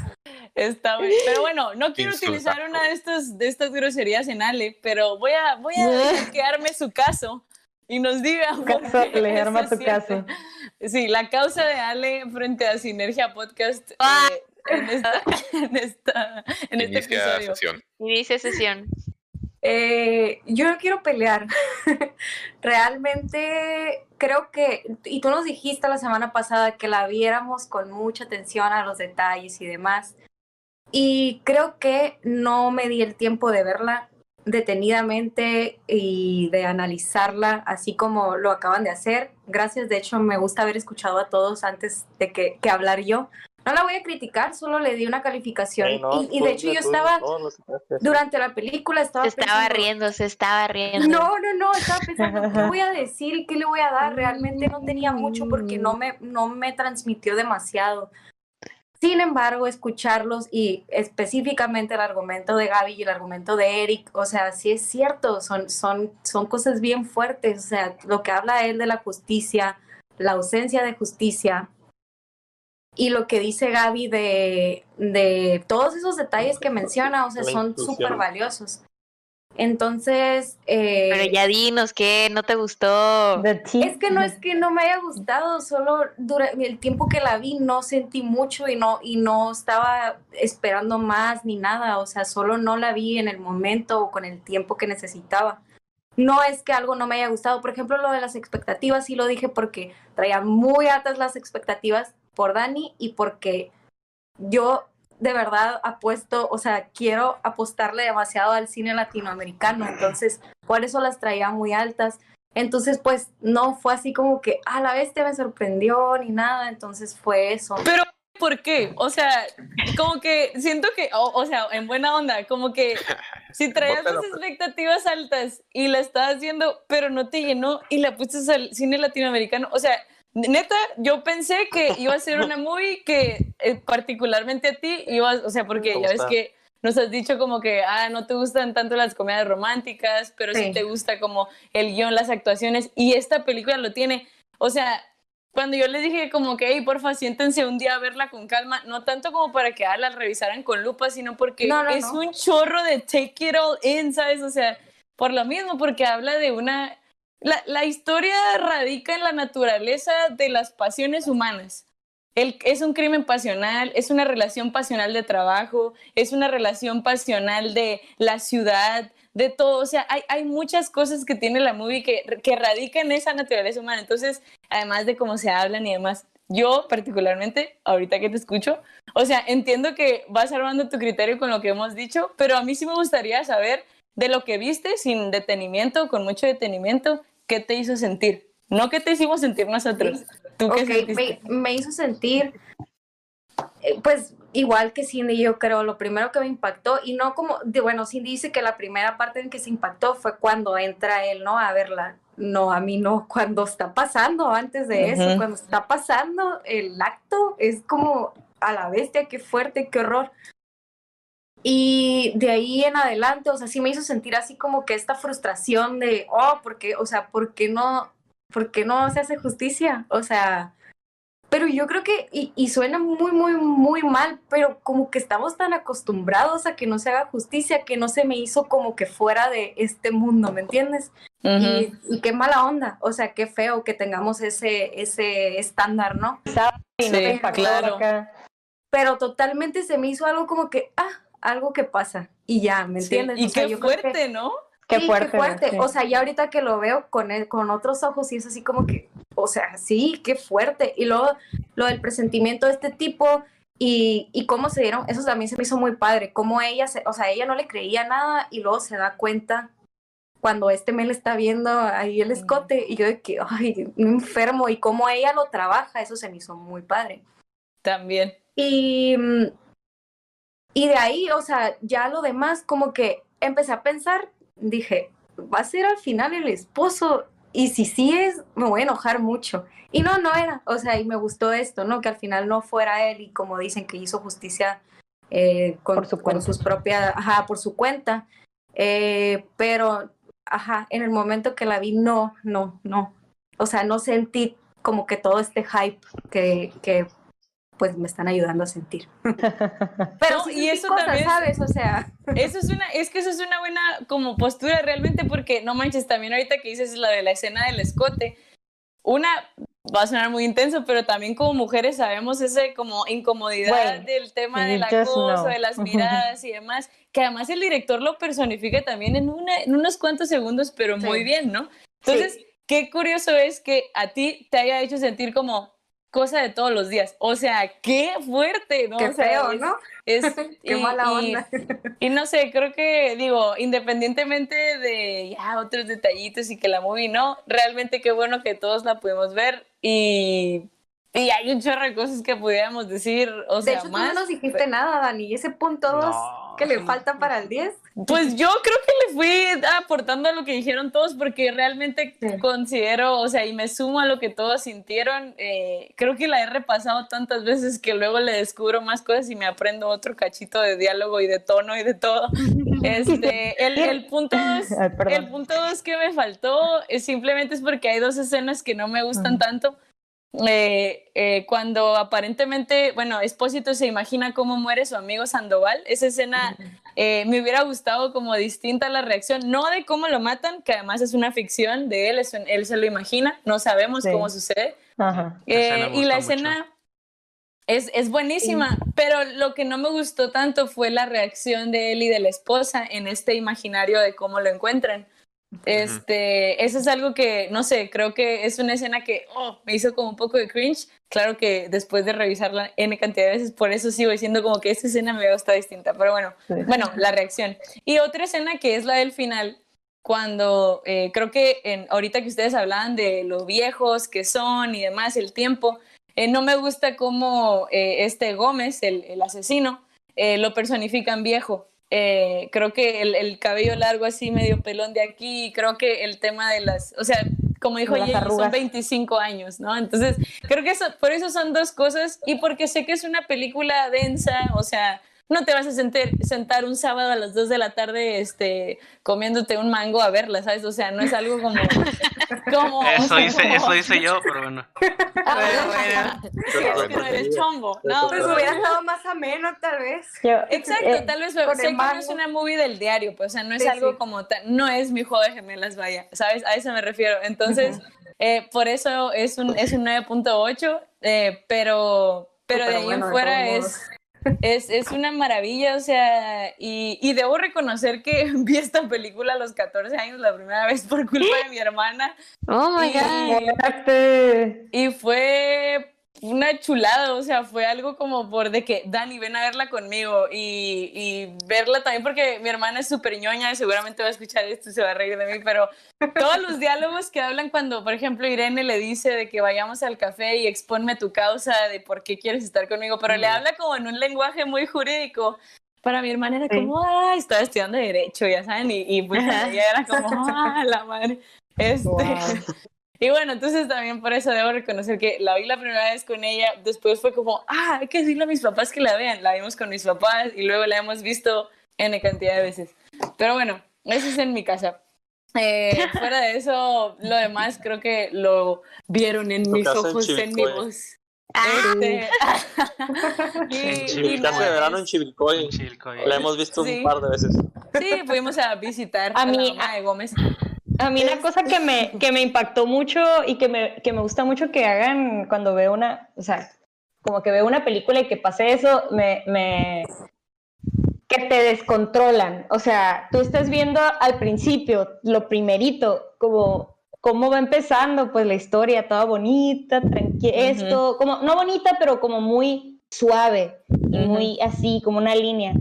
Está bien. Pero bueno, no quiero utilizar una de estas, de estas groserías en Ale, pero voy a, voy a dejar que arme su caso y nos diga. Caso, le arma tu caso. Sí, la causa de Ale frente a Sinergia Podcast eh, Ah. en, esta, en, esta, en este episodio. sesión. Inicia sesión. Eh, yo no quiero pelear. Realmente creo que, y tú nos dijiste la semana pasada que la viéramos con mucha atención a los detalles y demás. Y creo que no me di el tiempo de verla detenidamente y de analizarla así como lo acaban de hacer. Gracias, de hecho me gusta haber escuchado a todos antes de que, que hablar yo. No la voy a criticar, solo le di una calificación. No, y, y tú- de hecho yo estaba, durante la película estaba estaba pensando, riendo, se estaba riendo. no, no, no, estaba pensando qué voy a decir y qué le voy a dar. Realmente no tenía mucho porque no me, no me transmitió demasiado. Sin embargo, escucharlos y específicamente el argumento de Gaby y el argumento de Eric, o sea, sí es cierto, son, son, son cosas bien fuertes. O sea, lo que habla él de la justicia, la ausencia de justicia y lo que dice Gaby de, de todos esos detalles que menciona, o sea, son súper valiosos. Entonces, eh, Pero ya dinos que no te gustó. Es que no es que no me haya gustado, solo durante el tiempo que la vi no sentí mucho y no, y no estaba esperando más ni nada, o sea, solo no la vi en el momento o con el tiempo que necesitaba. No es que algo no me haya gustado, por ejemplo, lo de las expectativas, sí lo dije porque traía muy altas las expectativas por Dani y porque yo de verdad apuesto, o sea, quiero apostarle demasiado al cine latinoamericano, entonces por eso las traía muy altas. Entonces, pues no fue así como que a la bestia me sorprendió ni nada, entonces fue eso. Pero, ¿por qué? O sea, como que siento que, o, o sea, en buena onda, como que si traías las pues. expectativas altas y la estabas haciendo, pero no te llenó y la pusiste al cine latinoamericano, o sea, neta, yo pensé que iba a ser una movie que eh, particularmente a ti ibas, o sea, porque Me ya ves que nos has dicho como que, ah, no te gustan tanto las comedias románticas, pero sí, Sí. te gusta como el guion, las actuaciones, y esta película lo tiene. O sea, cuando yo les dije como que, hey, porfa, siéntense un día a verla con calma, no tanto como para que ah, la revisaran con lupa, sino porque No, no, es no. un chorro de take it all in, ¿sabes? O sea, por lo mismo, porque habla de una... La, la historia radica en la naturaleza de las pasiones humanas. El, es un crimen pasional, es una relación pasional de trabajo, es una relación pasional de la ciudad, de todo. O sea, hay, hay muchas cosas que tiene la movie que, que radican en esa naturaleza humana. Entonces, además de cómo se hablan y demás, yo particularmente, ahorita que te escucho, o sea, entiendo que vas armando tu criterio con lo que hemos dicho, pero a mí sí me gustaría saber de lo que viste sin detenimiento, con mucho detenimiento, qué te hizo sentir. No qué te hicimos sentir nosotros. ¿Tú qué Ok, sentiste? me, me hizo sentir, eh, pues igual que Cindy, yo creo, lo primero que me impactó, y no como, de, bueno, Cindy dice que la primera parte en que se impactó fue cuando entra él, ¿no? A verla. No, a mí no, cuando está pasando, antes de eso, cuando está pasando el acto, es como a la bestia, qué fuerte, qué horror. Y de ahí en adelante, o sea, sí me hizo sentir así como que esta frustración de, oh, porque, o sea, ¿por qué no, por qué no se hace justicia? O sea, pero yo creo que, y, y suena muy, muy, muy mal, pero como que estamos tan acostumbrados a que no se haga justicia que no se me hizo como que fuera de este mundo, ¿me entiendes? Y, y qué mala onda, o sea, qué feo que tengamos ese, ese estándar, ¿no? Sí, impactó claro. Pero totalmente se me hizo algo como que, ah, algo que pasa, y ya, ¿me Sí, entiendes? Y O sea, qué yo creo que- fuerte, ¿no? Qué Sí, fuerte. qué fuerte. sí. O sea, ya ahorita que lo veo con, el- con otros ojos, y es así como que, o sea, sí, qué fuerte. Y luego lo del presentimiento de este tipo, Y, y cómo se dieron, eso también se me hizo muy padre, cómo ella, se, o sea, ella no le creía nada y luego se da cuenta cuando este me le está viendo ahí el escote y yo de que, ay, me enfermo y cómo ella lo trabaja, eso se me hizo muy padre. También. Y, mm, y de ahí, o sea, ya lo demás, como que empecé a pensar, dije, va a ser al final el esposo y si sí es, me voy a enojar mucho. Y no, no era, o sea, y me gustó esto, ¿no? Que al final no fuera él y como dicen que hizo justicia eh, con, Por su con sus propias, ajá, por su cuenta. Eh, pero, ajá, en el momento que la vi, no, no, no. O sea, no sentí como que todo este hype que, que pues me están ayudando a sentir. Pero No, sí y eso cosas, también- ¿sabes? O sea, Eso es una, es que eso es una buena como postura realmente porque no manches, también ahorita que dices la de la escena del escote, una va a sonar muy intenso, pero también como mujeres sabemos ese como incomodidad del tema del acoso, know. de las miradas y demás, que además el director lo personifica también en, una, en unos cuantos segundos, pero Sí. muy bien, ¿no? Entonces, qué curioso es que a ti te haya hecho sentir como cosa de todos los días. O sea, qué fuerte, ¿no? qué O sea, feo, es- ¿no? es- Qué y- mala y- onda. y no sé, creo que, digo, independientemente de ya otros detallitos y que la movie no, realmente qué bueno que todos la pudimos ver y, y hay un chorro de cosas que pudiéramos decir, o De sea, hecho, tú más. no nos dijiste nada, Dani. ¿Y ese punto 2 No, que le falta para el 10? Pues yo creo que le fui aportando a lo que dijeron todos porque realmente Sí. considero, o sea, y me sumo a lo que todos sintieron. eh, creo que la he repasado tantas veces que luego le descubro más cosas y me aprendo otro cachito de diálogo y de tono y de todo. Este, el, el punto dos, Ay, el punto dos que me faltó es simplemente es porque hay dos escenas que no me gustan Ujú. tanto. Eh, eh, cuando aparentemente, bueno, Espósito se imagina cómo muere su amigo Sandoval, esa escena eh, me hubiera gustado como distinta la reacción, no de cómo lo matan, que además es una ficción de él, es él se lo imagina, no sabemos Sí. cómo sucede. Ajá. La Eh, y la mucho. escena es, es buenísima, pero lo que no me gustó tanto fue la reacción de él y de la esposa en este imaginario de cómo lo encuentran. Este, eso es algo que, no sé, creo que es una escena que oh, me hizo como un poco de cringe. Claro que después de revisarla N cantidad de veces, por eso sigo diciendo como que esta escena me gustado distinta. Pero bueno, Sí. bueno, la reacción. Y otra escena que es la del final, cuando eh, creo que en, ahorita que ustedes hablaban de lo viejos que son y demás, el tiempo, eh, no me gusta cómo eh, este Gómez, el, el asesino, eh, lo personifican viejo. Eh, creo que el, el cabello largo así, medio pelón de aquí, creo que el tema de las, o sea, como dijo Jay, son arrugas. 25 años, ¿no? Entonces, creo que eso, por eso son dos cosas y porque sé que es una película densa, o sea, no te vas a sentar, sentar un sábado a las 2 de la tarde este, comiéndote un mango a verla, ¿sabes? O sea, no es algo como... como Eso hice, como- eso hice yo, pero bueno. Ah, sí, es que no eres chombo. No, Pues pero- hubiera estado más ameno, tal vez. Yo- Exacto, eh, tal vez sé que no es una movie del diario, pues, o sea, no es Sí, algo sí. como tan, no es mi juego de gemelas, vaya, ¿sabes? A eso me refiero. Entonces, eh, por eso es un, es un 9.8, eh, pero, pero de ahí bueno, en fuera es, es, es una maravilla, o sea, y, y debo reconocer que vi esta película a los 14 años la primera vez por culpa de mi hermana. Oh my Y- god. Y fue una chulada, o sea, fue algo como por de que, Dani, ven a verla conmigo y, y verla también porque mi hermana es súper ñoña y seguramente va a escuchar esto y se va a reír de mí, pero todos los diálogos que hablan cuando, por ejemplo, Irene le dice de que vayamos al café y exponme tu causa de por qué quieres estar conmigo, pero le habla como en un lenguaje muy jurídico. Para mi hermana era Sí. como, ah, estaba estudiando Derecho, ya saben, y, y pues ella era como, ah, la madre. Este, Wow. Y bueno, entonces también por eso debo reconocer que la vi la primera vez con ella, después fue como, ah, hay que decirle a mis papás que la vean. La vimos con mis papás y luego la hemos visto N cantidad de veces. Pero bueno, eso es en mi casa. Eh, fuera de eso, lo demás creo que lo vieron en mis casa en ojos, en mi voz. Este, y, En de verano en Chivilcoy. La hemos visto Sí. un par de veces. Sí, fuimos a visitar A a, mí- la mamá de Gómez. A mí una cosa que me, que me impactó mucho y que me, que me gusta mucho que hagan cuando veo una, o sea, como que veo una película y que pase eso, me, me que te descontrolan. O sea, tú estás viendo al principio, lo primerito, como cómo va empezando, pues la historia toda bonita, tranquila, esto, como, no bonita, pero como muy suave, y muy así, como una línea.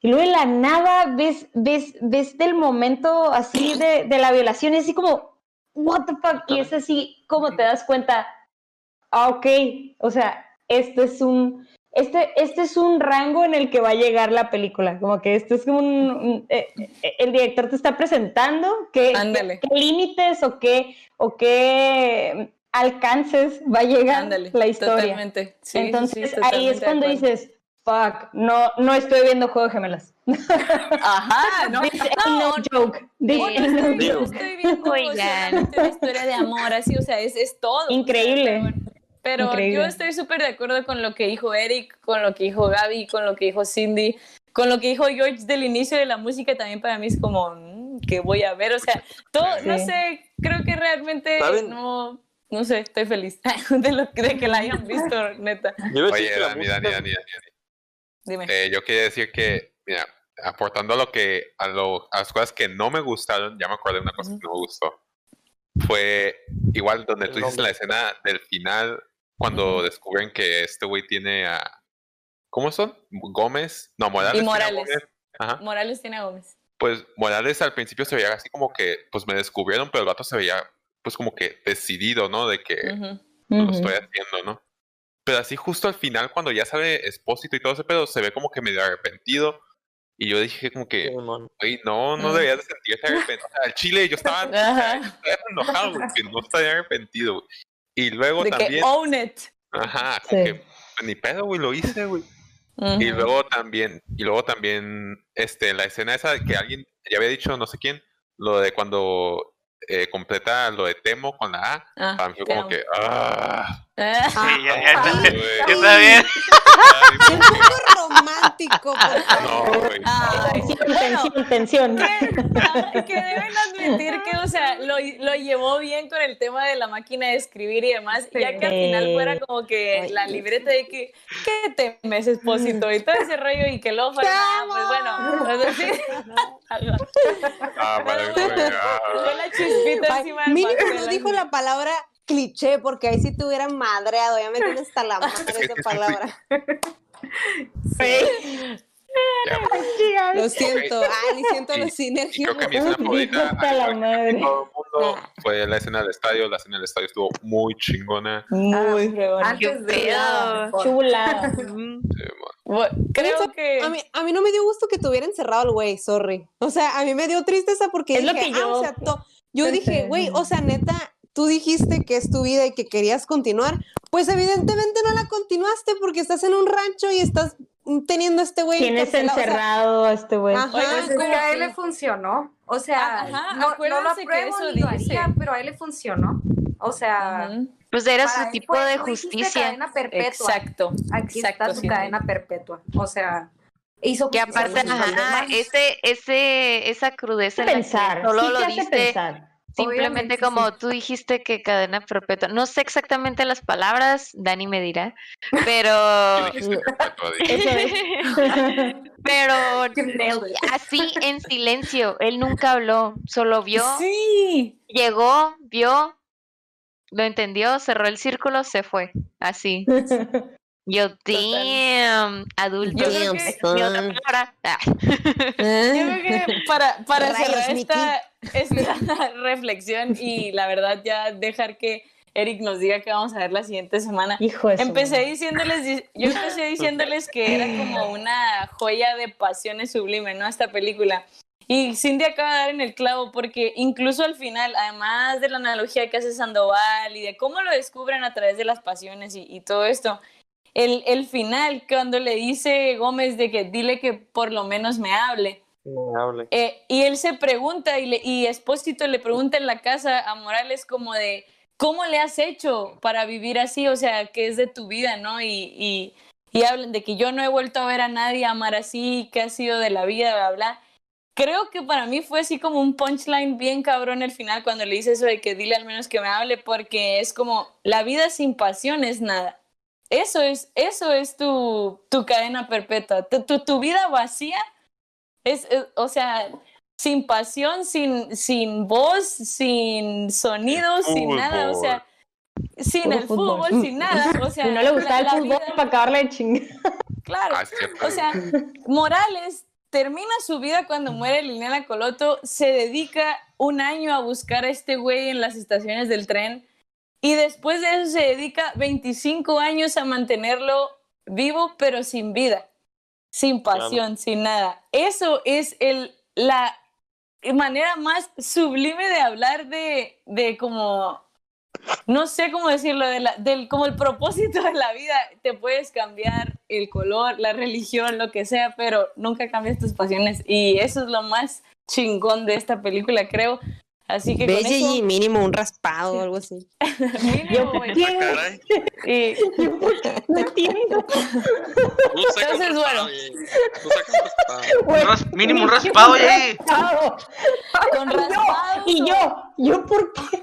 Y luego de la nada ves, ves, ves del momento así de, de la violación, y así como, what the fuck, y es así como te das cuenta, ah, ok, o sea, esto es un, este, este es un rango en el que va a llegar la película, como que esto es como un, un- eh, eh, el director te está presentando qué, qué- qué límites o qué, o qué alcances va a llegar Ándale, la historia. Totalmente. Sí, sí, sí, Entonces ahí totalmente es cuando dices, fuck, no, no estoy viendo Juego de Gemelas. Ajá, no, This no, no joke. This no, no no estoy, no joke. estoy viendo Oigan. una historia de amor, así, o sea, es, es todo. o sea, Increíble. pero Increíble. yo estoy súper de acuerdo con lo que dijo Eric, con lo que dijo Gaby, con lo que dijo Cindy, con lo que dijo George del inicio de la música, también para mí es como, mm, que voy a ver? O sea, todo, no Sí. sé, creo que realmente ¿Saben? no, no sé, estoy feliz de, lo, de que la hayan visto, neta. Oye, Dani, Dani, Dani, Dani. Dime. Eh, yo quería decir que, mira, aportando a lo que, a, lo, a las cosas que no me gustaron, ya me acordé de una cosa que no me gustó. Fue igual donde El tú dices la escena del final, cuando descubren que este güey tiene a. ¿Cómo son? Gómez. No, Morales. Y tiene a Morales. Gómez. Ajá. Morales tiene a Gómez. Pues Morales al principio se veía así como que, pues me descubrieron, pero el vato se veía, pues como que decidido, ¿no? De que Ujú. lo estoy haciendo, ¿no? Pero así justo al final, cuando ya sale Espósito y todo ese pedo, se ve como que medio arrepentido. Y yo dije como que, güey, no, no deberías de sentirte arrepentido. O sea, al chile yo estaba, yo estaba enojado, güey, que no estaría arrepentido, güey. Y luego De que también, own it. ajá, como Sí. que, pues, ni pedo, güey, lo hice, güey. Y luego también, y luego también, este, la escena esa de que alguien ya había dicho, no sé quién, lo de cuando eh, completa lo de Temo con la A, Ah, para mí fue como que, Ah, Sí, ya, ya, no, ya, güey, yo también. ay, Un poco romántico. No, güey, no. Ay, Tensión, que, ah, que deben admitir que, o sea, lo, lo llevó bien con el tema de la máquina de escribir y demás, ya que al final fuera como que Ay. la libreta de que, ¿qué temes, expósito? Y todo ese rollo y que luego fuera, ah, pues bueno, o sea, sí. Ah, vale, güey, ah. La chispita Ay, encima del mínimo no dijo así. la palabra cliché, porque ahí sí te hubieran madreado. Ya me tienes hasta la madre sí, sí. palabra. Pues, Lo siento. Ah, ni siento Y- los sinergios. creo que mi escena favorita, Hasta la madre. todo el mundo, fue la escena del estadio. La escena del estadio estuvo muy chingona. Muy fregona. Antes de Chula. Sí, Creo que... A mí, a mí no me dio gusto que tuviera encerrado al güey, sorry. O sea, a mí me dio tristeza porque Es lo que ah, o yo sea, to- yo dije, güey, o sea, neta, tú dijiste que es tu vida y que querías continuar. Pues evidentemente no la continuaste porque estás en un rancho y estás teniendo a este güey Tienes encarcelado, o sea, encerrado a este güey. Ajá. Pues es que a él le funcionó. O sea, Ajá, no, no lo apruebo eso ni lo haría, pero a él le funcionó. O sea. Pues era su tipo fue- de justicia. cadena perpetua. Exacto. Aquí exacto, está su sí. cadena perpetua. O sea, hizo Que aparte, ajá, ese, ese, esa crudeza pensar. solo sí lo diste pensar. Simplemente Obviamente, como sí. tú dijiste que cadena perpetua. No sé exactamente las palabras, Dani me dirá, pero pero así en silencio. Él nunca habló, solo vio, Sí. llegó, vio, lo entendió, cerró el círculo, se fue. Así. Yo, damn, adulto. Yo creo Es que- mi otra palabra. Ah. Yo creo que para, para cerrar esta, esta reflexión y la verdad ya dejar que Eric nos diga qué vamos a ver la siguiente semana. Hijo de Empecé madre. diciéndoles, di- yo empecé diciéndoles que era como una joya de pasiones sublime, ¿no? Esta película. Y Cindy acaba de dar en el clavo porque incluso al final, además de la analogía que hace Sandoval y de cómo lo descubren a través de las pasiones y, y todo esto, el, el final, cuando le dice Gómez de que dile que por lo menos Me hable. Eh, y él se pregunta y, le, y Espósito le pregunta en la casa a Morales como de, ¿cómo le has hecho para vivir así? O sea, ¿qué es de tu vida, no? Y, y, y hablan de que yo no he vuelto a ver a nadie amar así, qué ha sido de la vida, bla, bla. Creo que para mí fue así como un punchline bien cabrón el final cuando le dice eso de que dile al menos que me hable porque es como la vida sin pasión es nada. Eso es, eso es tu, tu cadena perpetua. Tu, tu, tu vida vacía es, es- o sea, sin pasión, sin, sin voz, sin sonidos, sin nada. O sea, sin Puro el fútbol, fútbol. sin nada. O sea, Si no le gustaba la- el la fútbol vida- para acabarle de chingar. claro. Ah. O sea, Morales termina su vida cuando muere Liliana Coloto, se dedica un año a buscar a este güey en las estaciones del tren y después de eso se dedica 25 años a mantenerlo vivo pero sin vida, sin pasión, sin nada. Eso es el, la manera más sublime de hablar de, de como no sé cómo decirlo, de la- del, como el propósito de la vida, te puedes cambiar el color, la religión, lo que sea, pero nunca cambias tus pasiones y eso es lo más chingón de esta película, creo. Así que con Ve, eso, Gigi, mínimo un raspado o algo así. mínimo, güey. Y No entiendo. Entonces, bueno. raspado, Gigi. Raspado. Ras- mínimo un raspado, Gigi. Raspado. con raspados. Y yo, yo por qué.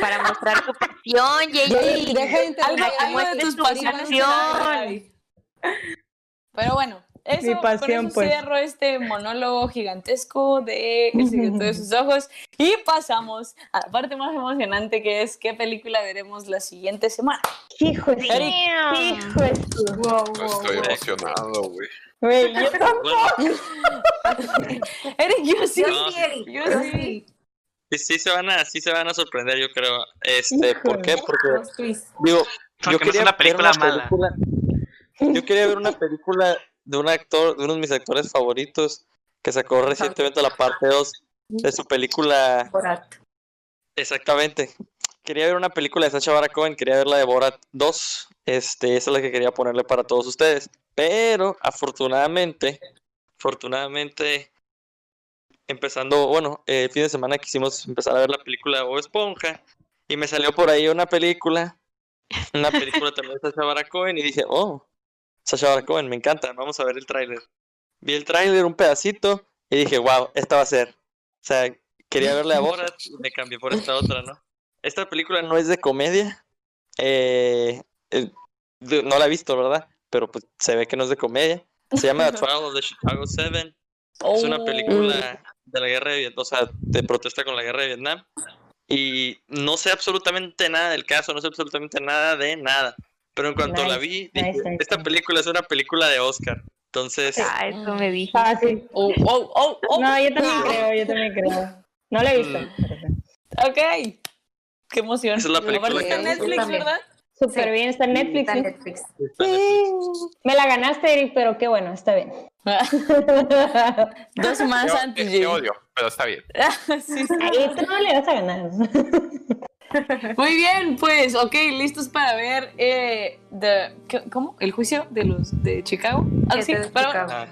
Para mostrar tu pasión, Yeyi. Deja de algo, interrumpir. algo de tus tu pasiones. pasión. Pero bueno, eso, Mi pasión, con eso pues. cierro este monólogo gigantesco de El secreto de sus ojos y pasamos a la parte más emocionante que es qué película veremos la siguiente semana. Hijo de Eric. Hijo de Wow, wow, estoy wow. emocionado, güey. Güey, yo Bueno, Eric, yo sí. Yo No, sí, Eric, yo sí. sí. sí, se van a, sí se van a sorprender, yo creo. Este, ¿por qué? Porque digo, yo Porque no es quería una ver película una mala. película- Yo quería ver una película de un actor, de uno de mis actores favoritos, que sacó recientemente la parte 2 de su película Borat. Exactamente. Quería ver una película de Sacha Baron Cohen, quería ver la de Borat 2. Este, esa es la que quería ponerle para todos ustedes. Pero afortunadamente, afortunadamente, empezando, bueno, el fin de semana quisimos empezar a ver la película de Bob Esponja y me salió por ahí una película, una película también de Sacha Baron Cohen y dije, oh, Sacha Baron Cohen, me encanta, vamos a ver el tráiler. Vi el tráiler, un pedacito y dije, wow, esta va a ser. O sea, quería verla a Borat y me cambié por esta otra, ¿no? Esta película no es de comedia. eh, eh, no la he visto, ¿verdad? Pero pues se ve que no es de comedia. Se llama The Trial of the Chicago Seven. Es una Oh. película de la guerra de Vietnam, o sea, de protesta con la guerra de Vietnam. Y no sé absolutamente nada del caso, no sé absolutamente nada de nada. Pero en cuanto la Nice, vi, nice, dije, nice, esta nice. película es una película de Oscar. Entonces, Ah, eso me dije. Fácil. Oh, oh, oh, oh. No, yo también creo, yo también creo. No la he visto. Ok. Qué emoción. Esa es la película que está en. Netflix, También. ¿verdad? Súper Sí. bien, está en Netflix. Está en sí. Netflix. está en Netflix. Me la ganaste, Eric, pero qué bueno, está bien. Dos semanas Te, antes, te Jay. odio, pero está bien. Sí, sí. Ahí tú no le vas a ganar. Muy bien, pues, ok, listos para ver eh, the- ¿qué- ¿cómo? ¿El juicio de los de Chicago? Siete de Pero, Chicago. Ah,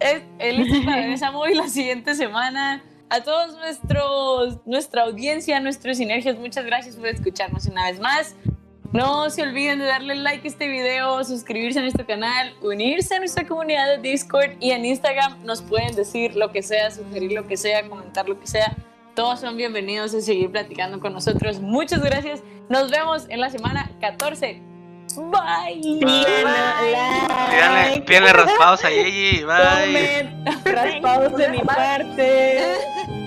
eh, eh, listos para ver esa movie la siguiente semana. A todos nuestros, nuestra audiencia, nuestros sinergios, muchas gracias por escucharnos una vez más. No se olviden de darle like a este video, suscribirse a nuestro canal, unirse a nuestra comunidad de Discord y en Instagram nos pueden decir lo que sea, sugerir lo que sea, comentar lo que sea. Todos son bienvenidos a seguir platicando con nosotros. Muchas gracias. Nos vemos en la semana 14. Bye. Pídanle, pídanle raspados a Yeyi. Bye. Raspados de mi parte.